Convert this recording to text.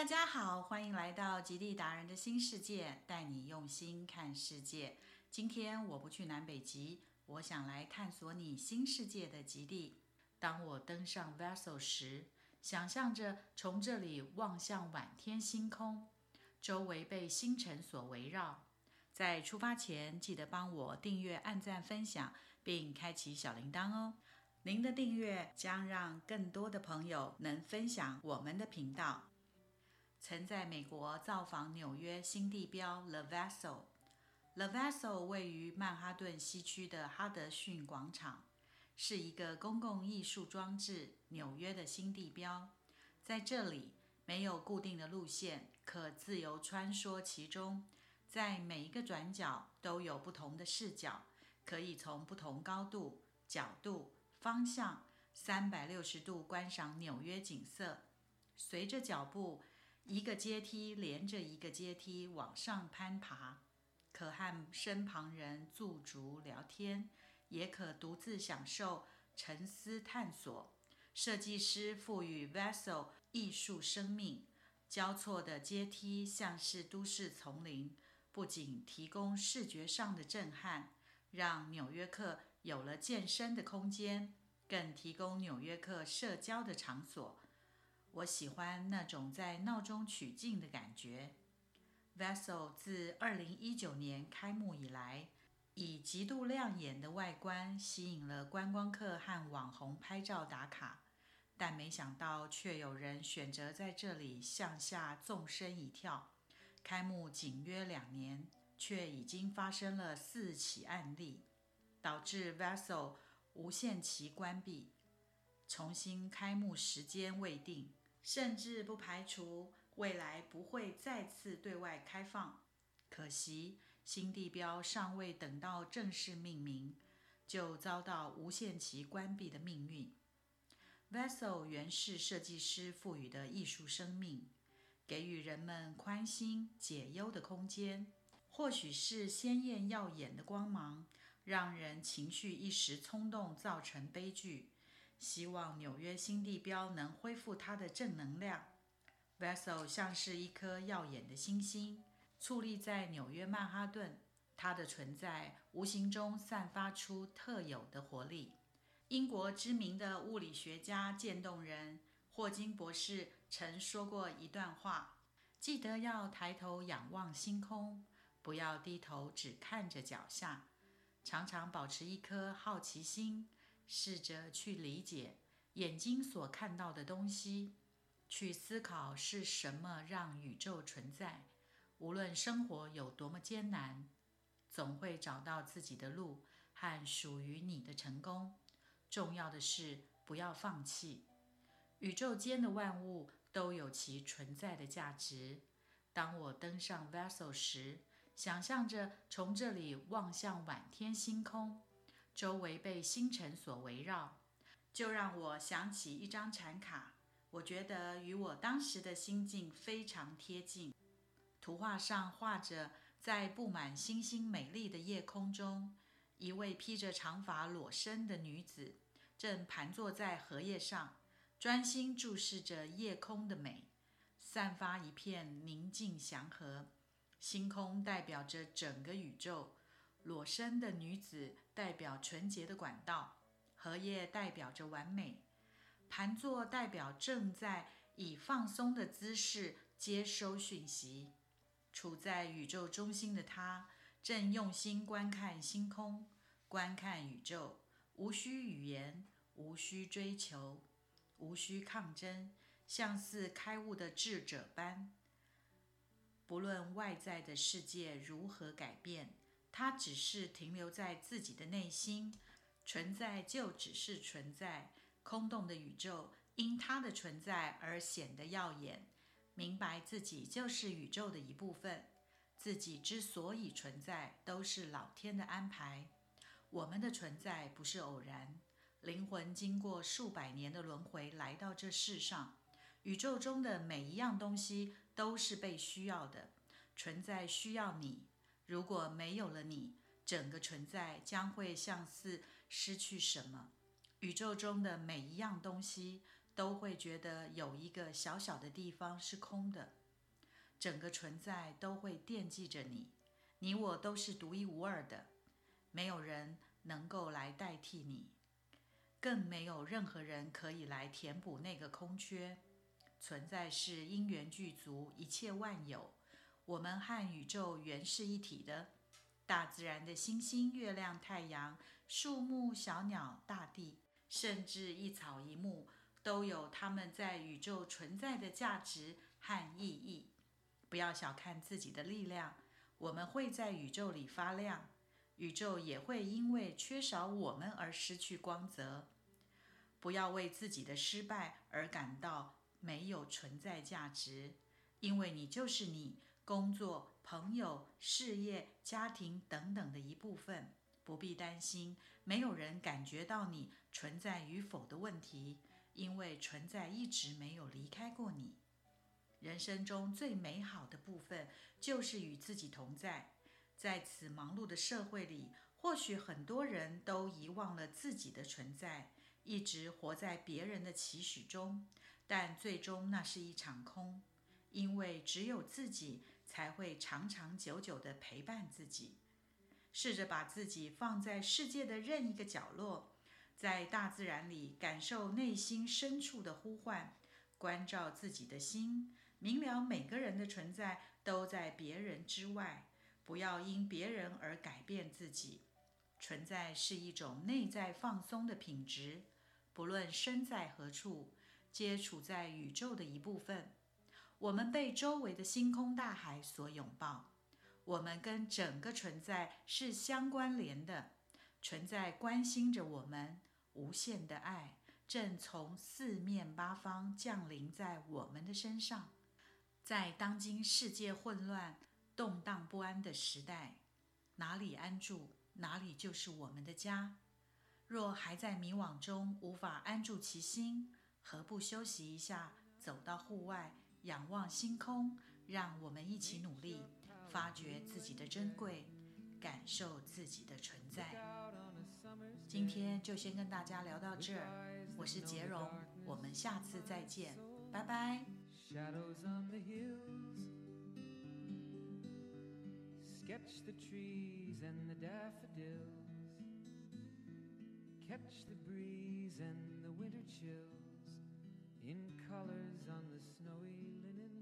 大家好，欢迎来到极地达人的新世界，带你用心看世界。今天我不去南北极，我想来探索你新世界的极地。当我登上 vessel 时，想象着从这里望向晚天星空，周围被星辰所围绕。在出发前，记得帮我订阅、按赞、分享，并开启小铃铛哦。您的订阅将让更多的朋友能分享我们的频道。曾在美国造访纽约新地标 The Vessel。The Vessel 位于曼哈顿西区的哈德逊广场，是一个公共艺术装置，纽约的新地标。在这里，没有固定的路线，可自由穿梭其中。在每一个转角都有不同的视角，可以从不同高度、角度、方向，三百六十度观赏纽约景色。随着脚步。一个阶梯连着一个阶梯往上攀爬，可和身旁人驻足聊天，也可独自享受沉思探索。设计师赋予 Vessel 艺术生命，交错的阶梯像是都市丛林，不仅提供视觉上的震撼，让纽约客有了健身的空间，更提供纽约客社交的场所。我喜欢那种在闹中取静的感觉。Vessel 自2019年开幕以来，以极度亮眼的外观吸引了观光客和网红拍照打卡，但没想到却有人选择在这里向下纵身一跳。开幕仅约两年，却已经发生了四起案例，导致 Vessel 无限期关闭，重新开幕时间未定。甚至不排除未来不会再次对外开放。可惜新地标尚未等到正式命名，就遭到无限期关闭的命运。Vessel 原是设计师赋予的艺术生命，给予人们宽心解忧的空间。或许是鲜艳耀眼的光芒，让人情绪一时冲动，造成悲剧。希望纽约新地标能恢复它的正能量。Vessel 像是一颗耀眼的星星，矗立在纽约曼哈顿。它的存在无形中散发出特有的活力。英国知名的物理学家、渐冻人霍金博士曾说过一段话：“记得要抬头仰望星空，不要低头只看着脚下，常常保持一颗好奇心。”试着去理解眼睛所看到的东西，去思考是什么让宇宙存在。无论生活有多么艰难，总会找到自己的路和属于你的成功。重要的是不要放弃。宇宙间的万物都有其存在的价值。当我登上 Vessel 时，想象着从这里望向晚天星空。周围被星辰所围绕，就让我想起一张禅卡，我觉得与我当时的心境非常贴近。图画上画着，在布满星星美丽的夜空中，一位披着长发裸身的女子，正盘坐在荷叶上，专心注视着夜空的美，散发一片宁静祥和。星空代表着整个宇宙。裸身的女子代表纯洁的管道，荷叶代表着完美，盘坐代表正在以放松的姿势接收讯息。处在宇宙中心的他，正用心观看星空，观看宇宙，无需语言，无需追求，无需抗争，像似开悟的智者般。不论外在的世界如何改变。它只是停留在自己的内心，存在就只是存在。空洞的宇宙因它的存在而显得耀眼。明白自己就是宇宙的一部分，自己之所以存在，都是老天的安排。我们的存在不是偶然，灵魂经过数百年的轮回来到这世上。宇宙中的每一样东西都是被需要的，存在需要你。如果没有了你，整个存在将会像是失去什么。宇宙中的每一样东西都会觉得有一个小小的地方是空的，整个存在都会惦记着你。你我都是独一无二的，没有人能够来代替你，更没有任何人可以来填补那个空缺。存在是因缘具足，一切万有，我们和宇宙原是一体的。大自然的星星、月亮、太阳、树木、小鸟、大地，甚至一草一木，都有它们在宇宙存在的价值和意义。不要小看自己的力量，我们会在宇宙里发亮，宇宙也会因为缺少我们而失去光泽。不要为自己的失败而感到没有存在价值，因为你就是你。工作、朋友、事业、家庭等等的一部分，不必担心，没有人感觉到你存在与否的问题，因为存在一直没有离开过你。人生中最美好的部分就是与自己同在。在此忙碌的社会里，或许很多人都遗忘了自己的存在，一直活在别人的期许中，但最终那是一场空，因为只有自己。才会长长久久地陪伴自己。试着把自己放在世界的任一个角落，在大自然里感受内心深处的呼唤，关照自己的心，明了每个人的存在都在别人之外，不要因别人而改变自己。存在是一种内在放松的品质，不论身在何处，皆处在宇宙的一部分。我们被周围的星空大海所拥抱，我们跟整个存在是相关联的，存在关心着我们，无限的爱正从四面八方降临在我们的身上。在当今世界混乱、动荡不安的时代，哪里安住，哪里就是我们的家。若还在迷惘中无法安住其心，何不休息一下，走到户外？仰望星空，让我们一起努力，发掘自己的珍贵，感受自己的存在。今天就先跟大家聊到这儿，我是杰荣，我们下次再见，拜拜。In colors on the snowy linen